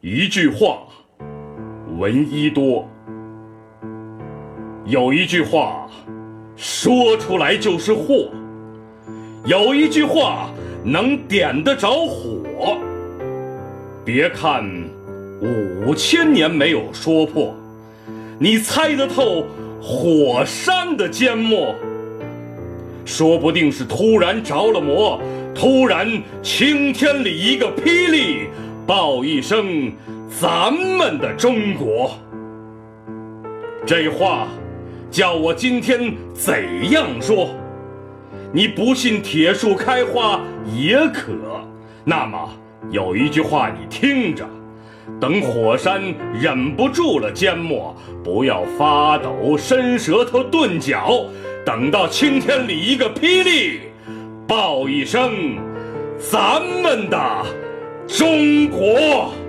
一句话，闻一多。有一句话，说出来就是祸；有一句话，能点得着火。别看五千年没有说破，你猜得透火山的缄默？说不定是突然着了魔，突然青天里一个霹雳。报一声，咱们的中国。这话叫我今天怎样说？你不信铁树开花也可。那么有一句话你听着：等火山忍不住了缄默，不要发抖伸舌头顿脚，等到青天里一个霹雳，报一声，咱们的。中国。